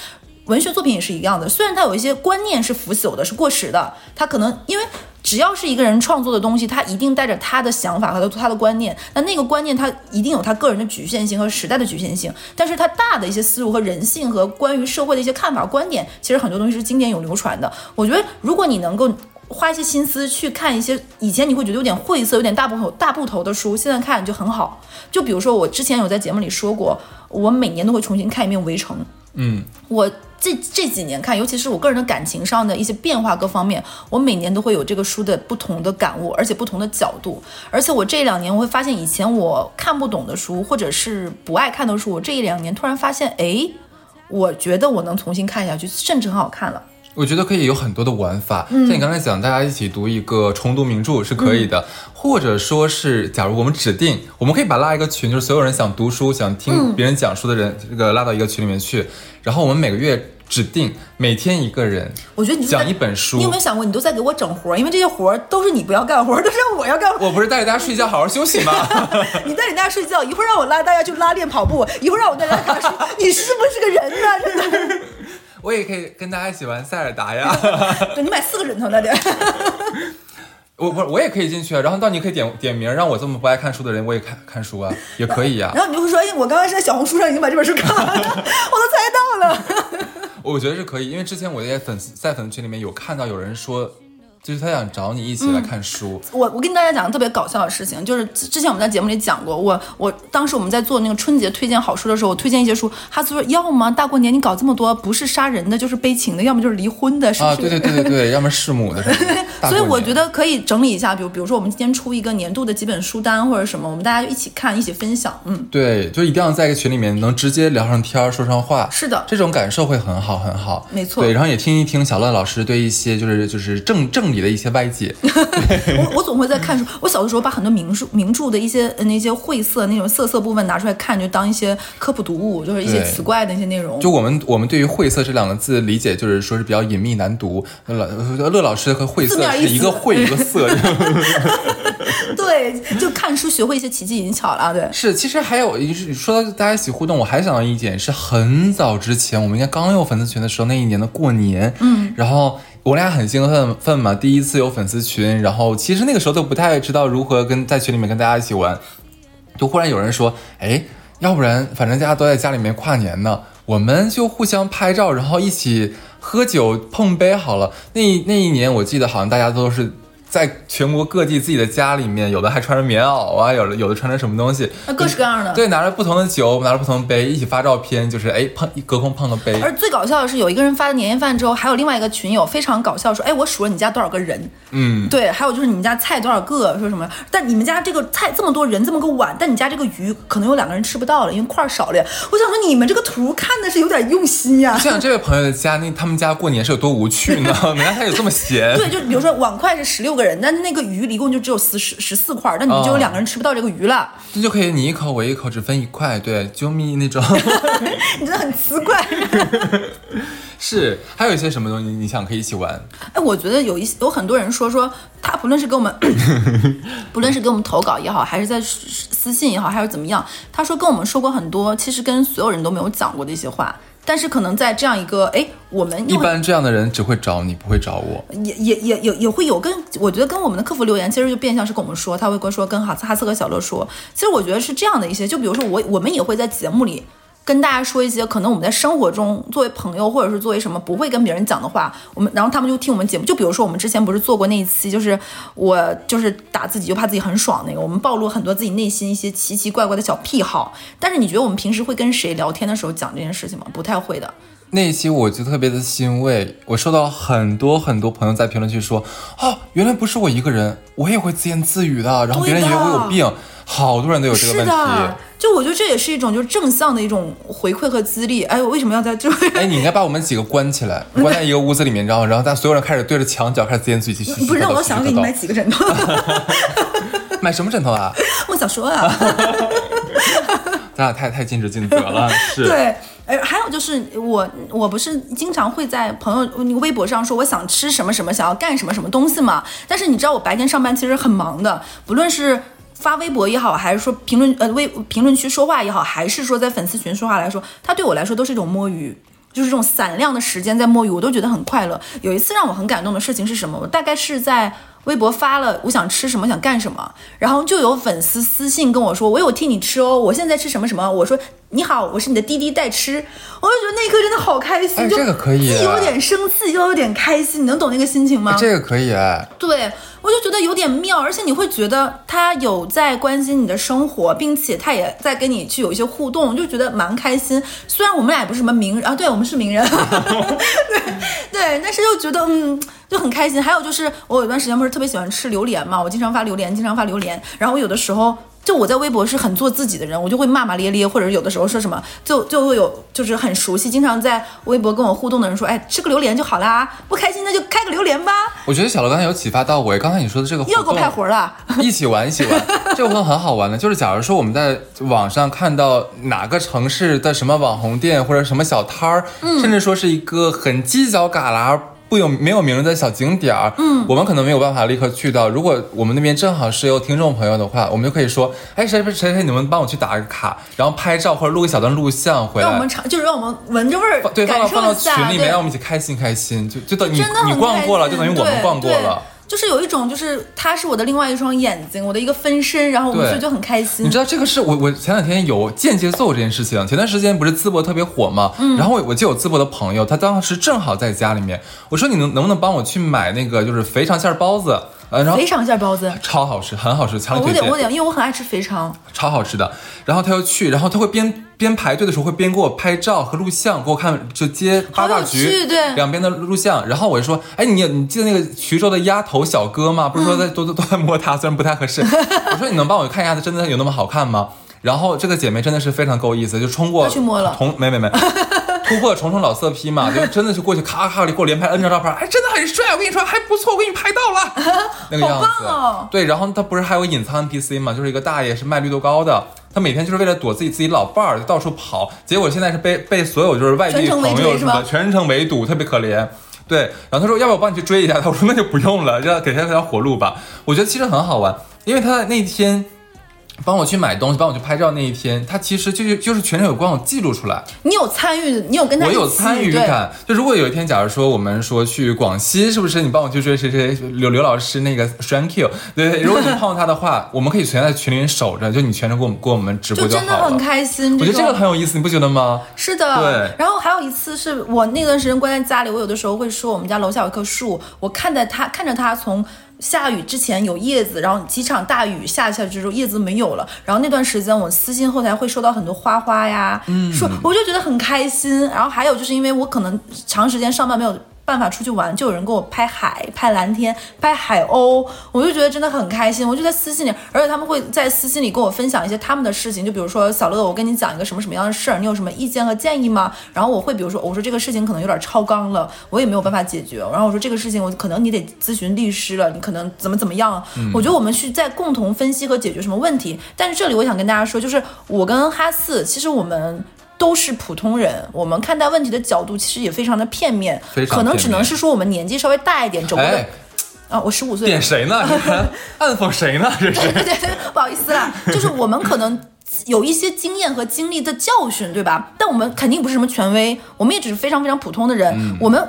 文学作品也是一样的，虽然它有一些观念是腐朽的，是过时的，它可能因为只要是一个人创作的东西，他一定带着他的想法和他的观念，那那个观念他一定有他个人的局限性和时代的局限性，但是他大的一些思路和人性和关于社会的一些看法观点，其实很多东西是经典永流传的。我觉得如果你能够花一些心思去看一些以前你会觉得有点晦涩、有点大部头大部头的书，现在看就很好。就比如说我之前有在节目里说过。我每年都会重新看一遍《围城》。嗯，我这这几年看，尤其是我个人的感情上的一些变化各方面，我每年都会有这个书的不同的感悟，而且不同的角度。而且我这两年我会发现，以前我看不懂的书，或者是不爱看的书，我这一两年突然发现，哎，我觉得我能重新看下去，甚至很好看了。我觉得可以有很多的玩法，像你刚才讲，大家一起读一个重读名著是可以的，或者说是，假如我们指定，我们可以把拉一个群，就是所有人想读书、想听别人讲书的人，这个拉到一个群里面去，然后我们每个月指定每天一个人，我觉得你讲一本书，你有没有想过，你都在给我整活？因为这些活都是你不要干活，都是让我要干活。我不是带着大家睡觉，好好休息吗？你带着大家睡觉，一会儿让我拉大家去拉练跑步，一会儿让我带大家看书，你是不是个人呢？真的。我也可以跟大家一起玩塞尔达呀！对你买四个枕头那得。我不，我也可以进去啊。然后到你可以点点名，让我这么不爱看书的人，我也看看书啊，也可以呀。然后你就会说，哎，我刚刚是在小红书上已经把这本书看完了，我都猜到了。我觉得是可以，因为之前我在粉丝在粉丝群里面有看到有人说。就是他想找你一起来看书。我我跟大家讲个特别搞笑的事情，就是之前我们在节目里讲过，我我当时我们在做那个春节推荐好书的时候，我推荐一些书，哈斯说要么大过年你搞这么多，不是杀人的，就是悲情的，要么就是离婚的，是不是？啊，对对对对对，要么弑母的。所以我觉得可以整理一下，比如比如说我们今天出一个年度的几本书单或者什么，我们大家就一起看，一起分享。嗯，对，就一定要在一个群里面能直接聊上天说上话。是的，这种感受会很好很好。没错。对，然后也听一听小乐老师对一些就是就是正正理的一些外界。我我总会在看书。我小的时候把很多名著名著的一些那些晦涩那种涩涩部分拿出来看，就当一些科普读物，就是一些奇怪的一些内容。就我们我们对于晦涩这两个字理解，就是说是比较隐秘难读。乐乐老师和晦涩是一个晦一个涩。对，就看书学会一些奇技淫巧了。对，是。其实还有一说到大家一起互动，我还想到一点，是很早之前我们应该刚有粉丝群的时候，那一年的过年，嗯，然后。我俩很兴奋奋嘛，第一次有粉丝群，然后其实那个时候都不太知道如何跟在群里面跟大家一起玩，就忽然有人说，哎，要不然反正大家都在家里面跨年呢，我们就互相拍照，然后一起喝酒碰杯好了。那那一年我记得好像大家都是。在全国各地自己的家里面，有的还穿着棉袄啊，有的有的穿着什么东西，那各式各样的。对，拿着不同的酒，拿着不同的杯，一起发照片，就是哎碰隔空碰个杯。而最搞笑的是，有一个人发了年夜饭之后，还有另外一个群友非常搞笑，说哎我数了你家多少个人，嗯，对，还有就是你们家菜多少个，说什么？但你们家这个菜这么多人这么个碗，但你家这个鱼可能有两个人吃不到了，因为块少了。我想说你们这个图看的是有点用心呀。像这位朋友的家，那他们家过年是有多无趣呢？人家还有这么闲。对，就比如说碗筷是十六个人，但是那个鱼。一共就只有十十十四块，那你们就有两个人吃不到这个鱼了。这就可以你一口我一口，只分一块，对，啾咪那种。你真的很奇怪。是，还有一些什么东西你想可以一起玩？哎，我觉得有一些有很多人说说他不论是给我们，不论是给我们投稿也好，还是在私信也好，还是怎么样，他说跟我们说过很多，其实跟所有人都没有讲过的一些话。但是可能在这样一个哎，我们一般这样的人只会找你，不会找我。也也也也也会有跟我觉得跟我们的客服留言，其实就变相是跟我们说，他会跟说跟哈斯哈斯和小乐说。其实我觉得是这样的一些，就比如说我我们也会在节目里跟大家说一些可能我们在生活中作为朋友或者是作为什么不会跟别人讲的话，我们然后他们就听我们节目，就比如说我们之前不是做过那一期，就是我就是打自己就怕自己很爽那个，我们暴露很多自己内心一些奇奇怪怪的小癖好。但是你觉得我们平时会跟谁聊天的时候讲这件事情吗？不太会的。那一期我就特别的欣慰，我收到很多很多朋友在评论区说，哦，原来不是我一个人，我也会自言自语的，然后别人以为我有病，好多人都有这个问题。就我觉得这也是一种就是正向的一种回馈和激励。哎，我为什么要在这？哎，你应该把我们几个关起来，关在一个屋子里面，然后然后大家所有人开始对着墙角开始自言自语，继续。不是，我想给你买几个枕头。买什么枕头啊？我想说啊。咱俩太太尽职尽责了，是。对，哎，还还有就是我，我不是经常会在朋友那个微博上说我想吃什么什么，想要干什么什么东西嘛。但是你知道我白天上班其实很忙的，不论是发微博也好，还是说评论呃微评论区说话也好，还是说在粉丝群说话来说，它对我来说都是一种摸鱼，就是这种散量的时间在摸鱼，我都觉得很快乐。有一次让我很感动的事情是什么？我大概是在。微博发了我想吃什么想干什么，然后就有粉丝私信跟我说我有替你吃哦，我现在吃什么什么，我说你好，我是你的滴滴代吃，我就觉得那一刻真的好开心，这个可以，既有点生气又有点开心，你能懂那个心情吗？这个可以哎，对我就觉得有点妙，而且你会觉得他有在关心你的生活，并且他也在跟你去有一些互动，就觉得蛮开心。虽然我们俩也不是什么名人啊，对我们是名人，对 对，但是又觉得嗯。就很开心，还有就是我有段时间不是特别喜欢吃榴莲嘛，我经常发榴莲，经常发榴莲。然后我有的时候就我在微博是很做自己的人，我就会骂骂咧咧，或者有的时候说什么，就就会有就是很熟悉，经常在微博跟我互动的人说，哎，吃个榴莲就好啦，不开心那就开个榴莲吧。我觉得小罗刚才有启发到我，刚才你说的这个 又给我派活了，一起玩一起玩，这个活动很好玩的，就是假如说我们在网上看到哪个城市的什么网红店或者什么小摊儿，甚至说是一个很犄角旮旯。不有没有名的小景点儿，嗯，我们可能没有办法立刻去到。如果我们那边正好是有听众朋友的话，我们就可以说，哎，谁谁谁谁，你们帮我去打个卡，然后拍照或者录一小段录像回来，让我们尝，就是让我们闻着味儿，对，放到放到群里面，让我们一起开心开心，就就等你你逛过了，就等于我们逛过了。就是有一种，就是他是我的另外一双眼睛，我的一个分身，然后我们所以就很开心。你知道这个是 我我前两天有间接做这件事情。前段时间不是淄博特别火吗？嗯，然后我我就有淄博的朋友，他当时正好在家里面，我说你能能不能帮我去买那个就是肥肠馅包子。呃，然后肥肠馅包子超好吃，很好吃，强烈推荐。我点，我点，因为我很爱吃肥肠，超好吃的。然后他又去，然后他会边边排队的时候会边给我拍照和录像，给我看就接八大局对两边的录像。然后我就说，哎，你你记得那个徐州的鸭头小哥吗？不是说在都都都在摸他，虽然不太合适。我说你能帮我看一下，他真的有那么好看吗？然后这个姐妹真的是非常够意思，就冲过去摸了，同没没没。突破重重老色批嘛，就真的是过去咔咔的给我连拍 N 张照片，哎，真的很帅，我跟你说还不错，我给你拍到了，那个样子。哦！对，然后他不是还有隐藏 NPC 嘛，就是一个大爷是卖绿豆糕的，他每天就是为了躲自己自己老伴儿就到处跑，结果现在是被被所有就是外地朋友什么全程围堵，特别可怜。对，然后他说要不要我帮你去追一下他，我说那就不用了，就给他条活路吧。我觉得其实很好玩，因为他那天。帮我去买东西，帮我去拍照那一天，他其实就是就是全程有帮我记录出来。你有参与，你有跟他我有参与感。就如果有一天，假如说我们说去广西，是不是你帮我去追 谁谁刘刘老师那个 Thank you。对，如果你碰到他的话，我们可以全在群里守着，就你全程给我们给我们直播就好了。真的很开心，我觉得这个很有意思，你不觉得吗？是的。对。然后还有一次是我那段时间关在家里，我有的时候会说我们家楼下有一棵树，我看着他，看着他从。下雨之前有叶子，然后几场大雨下下之后叶子没有了，然后那段时间我私信后台会收到很多花花呀，说我就觉得很开心。然后还有就是因为我可能长时间上班没有。办法出去玩，就有人给我拍海、拍蓝天、拍海鸥，我就觉得真的很开心。我就在私信里，而且他们会在私信里跟我分享一些他们的事情，就比如说小乐，我跟你讲一个什么什么样的事儿，你有什么意见和建议吗？然后我会比如说，我说这个事情可能有点超纲了，我也没有办法解决。然后我说这个事情我可能你得咨询律师了，你可能怎么怎么样？我觉得我们去在共同分析和解决什么问题。但是这里我想跟大家说，就是我跟哈四，其实我们。都是普通人，我们看待问题的角度其实也非常的片面，可能只能是说我们年纪稍微大一点，整个啊，我十五岁，点谁呢？暗讽谁呢？这是对对对，不好意思啦，就是我们可能有一些经验和经历的教训，对吧？但我们肯定不是什么权威，我们也只是非常非常普通的人，我们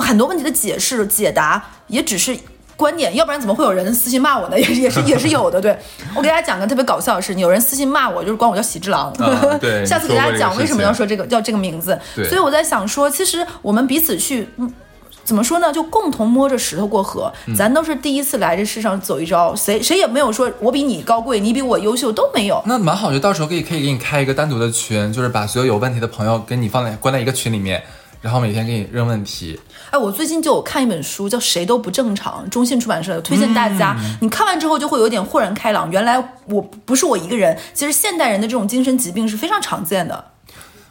很多问题的解释解答也只是。观点，要不然怎么会有人私信骂我呢？也是也是也是有的。对我给大家讲个特别搞笑的事情，有人私信骂我，就是管我叫喜之郎。啊对 下次给大家讲为什么要说这个叫这个名字。对所以我在想说，其实我们彼此去。嗯怎么说呢？就共同摸着石头过河，嗯咱都是第一次来这世上走一遭，谁谁也没有说我比你高贵，你比我优秀都没有。那蛮好，就到时候可以可以给你开一个单独的群，就是把所有有问题的朋友给你放在关在一个群里面，然后每天给你扔问题。哎，我最近就有看一本书，叫《谁都不正常》，中信出版社的，推荐大家。嗯你看完之后就会有点豁然开朗，原来我不是我一个人，其实现代人的这种精神疾病是非常常见的。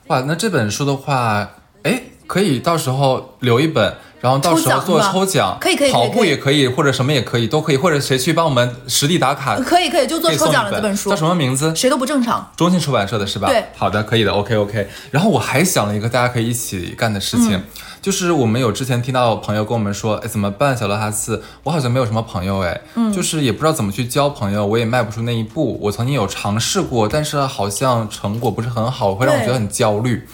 哇，那这本书的话，哎，可以到时候留一本，然后到时候做抽奖可以可以跑步也可以，或者什么也可以，都可以，或者谁去帮我们实地打卡，可以可以，就做抽奖了这本书叫，什么名字？谁都不正常。中信出版社的是吧？对好的，可以的，OK OK。然后我还想了一个大家可以一起干的事情，嗯就是我们有之前听到朋友跟我们说，哎，怎么办？小乐哈斯，我好像没有什么朋友，哎，嗯，就是也不知道怎么去交朋友，我也迈不出那一步。我曾经有尝试过，但是好像成果不是很好，会让我觉得很焦虑。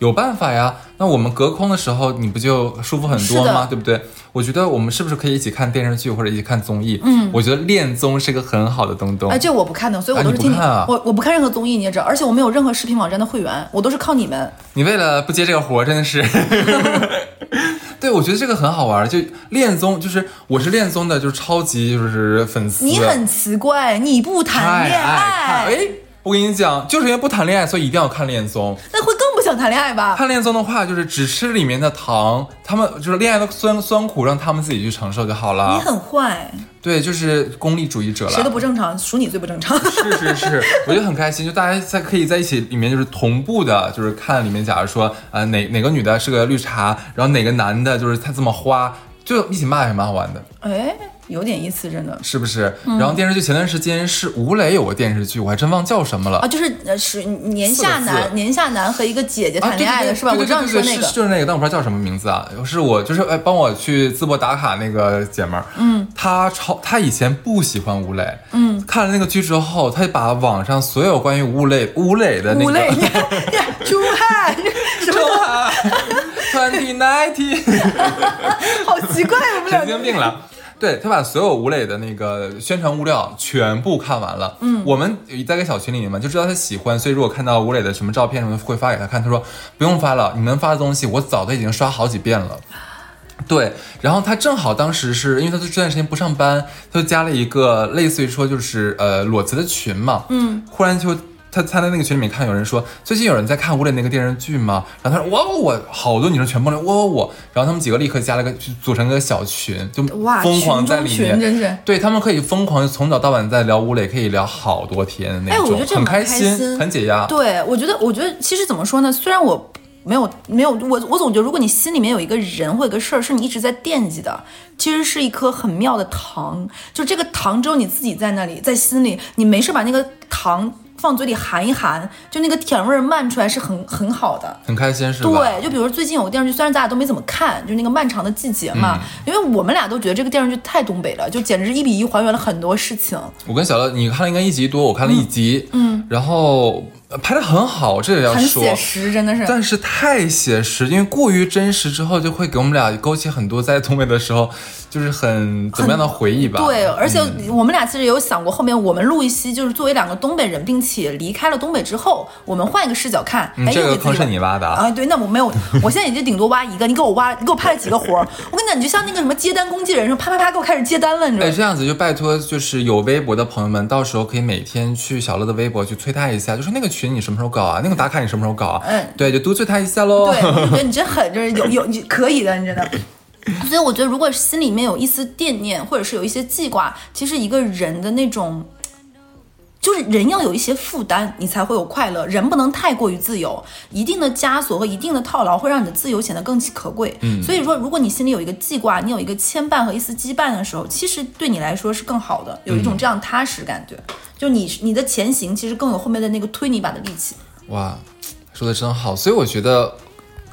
有办法呀，那我们隔空的时候，你不就舒服很多吗？对不对？我觉得我们是不是可以一起看电视剧或者一起看综艺？嗯，我觉得恋综是个很好的东东。哎，这我不看的，所以我啊都是听啊我我不看任何综艺，你也知道，而且我没有任何视频网站的会员，我都是靠你们。你为了不接这个活儿，真的是。对，我觉得这个很好玩儿，就恋综，就是我是恋综的，就是超级就是粉丝。你很奇怪，你不谈恋爱哎，我跟你讲，就是因为不谈恋爱，所以一定要看恋综。那会想谈恋爱吧？看恋综的话，就是只吃里面的糖，他们就是恋爱的酸酸苦，让他们自己去承受就好了你。很坏，对，就是功利主义者了。谁都不正常，数你最不正常。是是是，我觉得很开心，就大家在可以在一起里面就是同步的，就是看里面，假如说呃哪哪个女的是个绿茶，然后哪个男的就是他这么花，就一起骂也蛮好玩的，哎，有点意思，真的。是不是？嗯。然后电视剧前段时间是吴磊有个电视剧，我还真忘叫什么了。啊，就是呃是年下男年下男和一个姐姐啊，谈恋爱的是吧？我知道你说那个。是，就是那个，但我不知道叫什么名字啊。是我就是哎，帮我去淄博打卡那个姐们儿，嗯，她超她以前不喜欢吴磊，嗯，看了那个剧之后，她把网上所有关于吴磊吴磊的那个吴磊，你看你看出汗，什么，Twenty Ninety，好奇怪，我们俩。神经病了。对他把所有吴磊的那个宣传物料全部看完了，嗯，我们在个小群里面嘛，就知道他喜欢，所以如果看到吴磊的什么照片什么会发给他看，他说不用发了，你能发的东西我早都已经刷好几遍了。对，然后他正好当时是因为他这段时间不上班，他就加了一个类似于说就是呃裸辞的群嘛，嗯，忽然就他他在那个群里面看有人说最近有人在看吴磊那个电视剧吗？然后他说哇我好多女生全部人哇我，然后他们几个立刻加了个组成个小群，就哇疯狂在里面，群真是对他们可以疯狂从早到晚在聊吴磊，可以聊好多天那种，哎我觉得这很开心，很解压。对，我觉得，我觉得其实怎么说呢？虽然我没有没有，我我总觉得，如果你心里面有一个人或有一个事儿是你一直在惦记的，其实是一颗很妙的糖。就这个糖只有你自己在那里，在心里，你没事把那个糖放嘴里含一含，就那个甜味儿漫出来是很很好的。很开心是吧？对，就比如最近有个电视剧，虽然咱俩都没怎么看，就那个《漫长的季节》嘛，嗯因为我们俩都觉得这个电视剧太东北了，就简直是一比一还原了很多事情。我跟小乐，你看了应该一集多，我看了一集，嗯，然后呃拍的很好，这也要很说，写实，真的是。但是太写实，因为过于真实之后，就会给我们俩勾起很多在东北的时候，就是很怎么样的回忆吧。对，而且嗯我们俩其实有想过，后面我们录一期，就是作为两个东北人，并且离开了东北之后，我们换一个视角看。嗯哎，这个坑是你挖的啊啊？对，那我没有，我现在也就顶多挖一个，你给我挖，你给我派了几个活儿？我跟你讲，你就像那个什么接单工具人，说啪啪啪给我开始接单了，你知道哎，吗？这样子就拜托，就是有微博的朋友们，到时候可以每天去小乐的微博去催他一下，就是那个群你什么时候搞啊？那个打卡你什么时候搞啊？嗯对，就督促他一下喽。对，我就觉得你真狠，就是有有你可以的，你真的。所以我觉得，如果心里面有一丝惦念，或者是有一些记挂，其实一个人的那种，就是人要有一些负担，你才会有快乐。人不能太过于自由，一定的枷锁和一定的套牢会让你的自由显得更可贵。嗯，所以说，如果你心里有一个记挂，你有一个牵绊和一丝羁绊的时候，其实对你来说是更好的，有一种这样踏实感觉。就你你的前行，其实更有后面的那个推你一把的力气。哇，说的真好，所以我觉得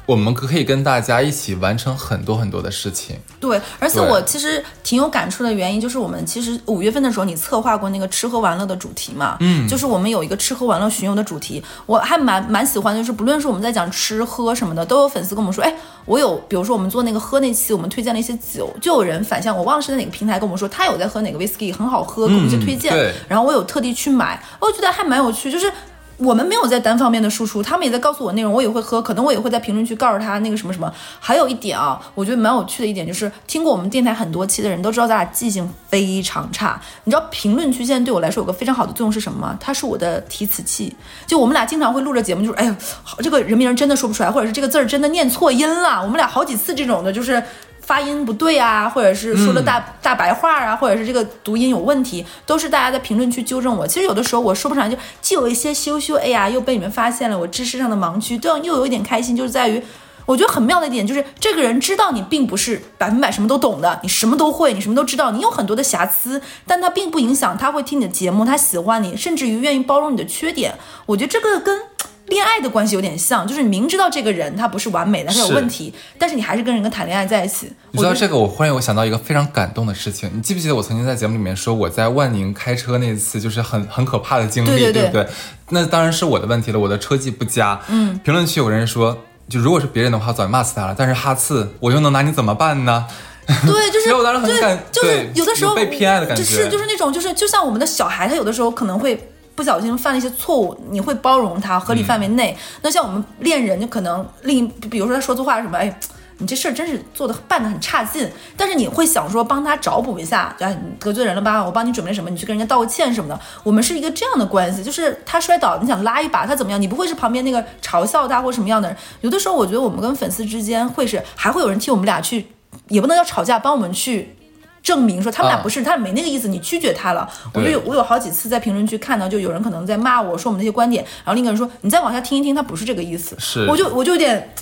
我们可以跟大家一起完成很多很多的事情。对，而且我其实挺有感触的原因，就是我们其实五月份的时候，你策划过那个吃喝玩乐的主题嘛，嗯，就是我们有一个吃喝玩乐巡游的主题，我还蛮蛮喜欢的，就是不论是我们在讲吃喝什么的，都有粉丝跟我们说，哎，我有，比如说我们做那个喝那期，我们推荐了一些酒，就有人反向，我忘了是在哪个平台跟我们说，他有在喝哪个 whisky 很好喝，给我们一些推荐，嗯然后我有特地去买，我觉得还蛮有趣，就是。我们没有在单方面的输出，他们也在告诉我内容，我也会喝，可能我也会在评论区告诉他那个什么什么。还有一点啊，我觉得蛮有趣的一点就是，听过我们电台很多期的人都知道，咱俩记性非常差。你知道评论区现在对我来说有个非常好的作用是什么吗？它是我的提词器。就我们俩经常会录着节目，就是哎呀，这个人名真的说不出来，或者是这个字儿真的念错音了。我们俩好几次这种的，就是。发音不对啊，或者是说了大、大白话啊，或者是这个读音有问题，都是大家在评论区纠正我。其实有的时候我说不上来，就既有一些羞羞，哎呀，又被你们发现了我知识上的盲区，对，又有一点开心，就是在于。我觉得很妙的一点就是，这个人知道你并不是百分百什么都懂的，你什么都会，你什么都知道，你有很多的瑕疵，但他并不影响他会听你的节目，他喜欢你，甚至于愿意包容你的缺点。我觉得这个跟恋爱的关系有点像，就是你明知道这个人他不是完美的，他有问题，但是你还是跟人跟谈恋爱在一起。你知道这个，我忽然有想到一个非常感动的事情。你记不记得我曾经在节目里面说，我在万宁开车那次就是很很可怕的经历，对对对不对？那当然是我的问题了，我的车技不佳。嗯，评论区有人说，就如果是别人的话，早就骂死他了。但是哈次，我又能拿你怎么办呢？对，就是因为我当时很对感就是有的时候被偏爱的感觉就是就是那种就是就像我们的小孩，他有的时候可能会。不小心犯了一些错误，你会包容他，合理范围内。那像我们恋人，就可能另一比如说他说错话什么，哎，你这事儿真是做的办的很差劲。但是你会想说帮他找补一下，哎，你得罪人了吧？我帮你准备什么，你去跟人家道个歉什么的。我们是一个这样的关系，就是他摔倒，你想拉一把他怎么样？你不会是旁边那个嘲笑他或什么样的人。有的时候我觉得我们跟粉丝之间会是还会有人替我们俩去，也不能叫吵架，帮我们去。证明说他们俩啊不是，他没那个意思，你拒绝他了。我就有我有好几次在评论区看到，就有人可能在骂我说我们那些观点，然后另一个人说你再往下听一听，他不是这个意思。是我就我就有点，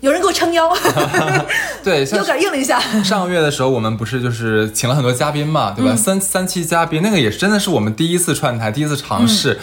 有人给我撑腰，对，像有点硬了一下。上个月的时候，我们不是就是请了很多嘉宾嘛，对吧？嗯三三期嘉宾，那个也是真的是我们第一次串台，第一次尝试。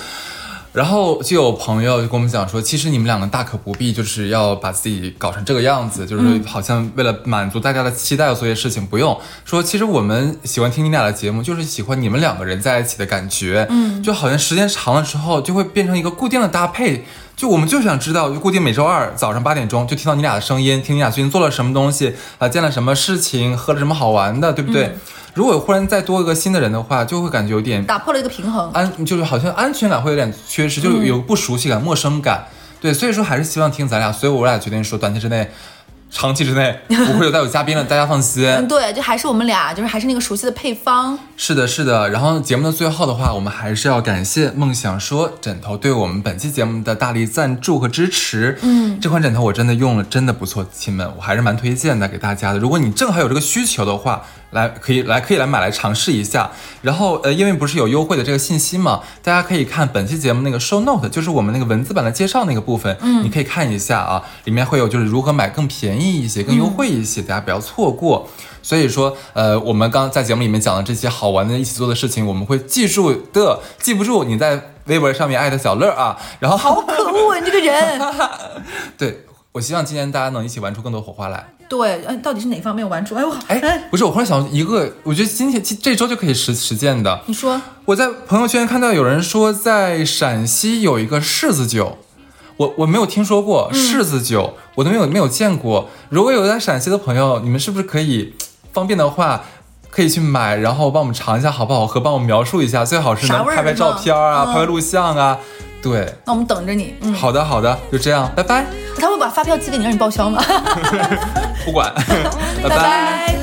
然后就有朋友就跟我们讲说，其实你们两个大可不必，就是要把自己搞成这个样子，就是好像为了满足大家的期待做些事情，不用说。其实我们喜欢听你俩的节目，就是喜欢你们两个人在一起的感觉，嗯，就好像时间长了之后，就会变成一个固定的搭配。就我们就想知道，就固定每周二早上八点钟就听到你俩的声音，听你俩最近做了什么东西啊、见了什么事情，喝了什么好玩的，对不对？如果忽然再多一个新的人的话，就会感觉有点打破了一个平衡。安，就是好像安全感会有点缺失，就有不熟悉感、陌生感。对，所以说还是希望听咱俩，所以我俩决定说，短期之内、长期之内 不会有再有嘉宾了，大家放心。嗯，对，就还是我们俩，就是还是那个熟悉的配方。是的，是的。然后节目的最后的话，我们还是要感谢梦想说枕头对我们本期节目的大力赞助和支持。嗯，这款枕头我真的用了，真的不错，亲们，我还是蛮推荐的给大家的。如果你正好有这个需求的话，来可以来可以来买来尝试一下。然后呃，因为不是有优惠的这个信息嘛，大家可以看本期节目那个 show note，就是我们那个文字版的介绍那个部分，嗯，你可以看一下啊，里面会有就是如何买更便宜一些、更优惠一些，大家不要错过。所以说，呃，我们刚在节目里面讲的这些好玩的一起做的事情，我们会记住的，记不住你在微博上面艾特小乐啊，然后好可恶啊，你这个人！对我希望今年大家能一起玩出更多火花来。对，哎，到底是哪方面玩出？哎我，哎，不是，我忽然想到一个，我觉得今天这周就可以实实践的。你说我在朋友圈看到有人说，在陕西有一个柿子酒，我我没有听说过柿子酒，我都没有没有见过。如果有在陕西的朋友，你们是不是可以方便的话？可以去买，然后帮我们尝一下好不好喝，帮我们描述一下，最好是能拍拍照片啊，嗯拍拍录像啊。对，那我们等着你。嗯，好的好的，就这样，拜拜，他会把发票寄给你，让你报销吗？不管，拜拜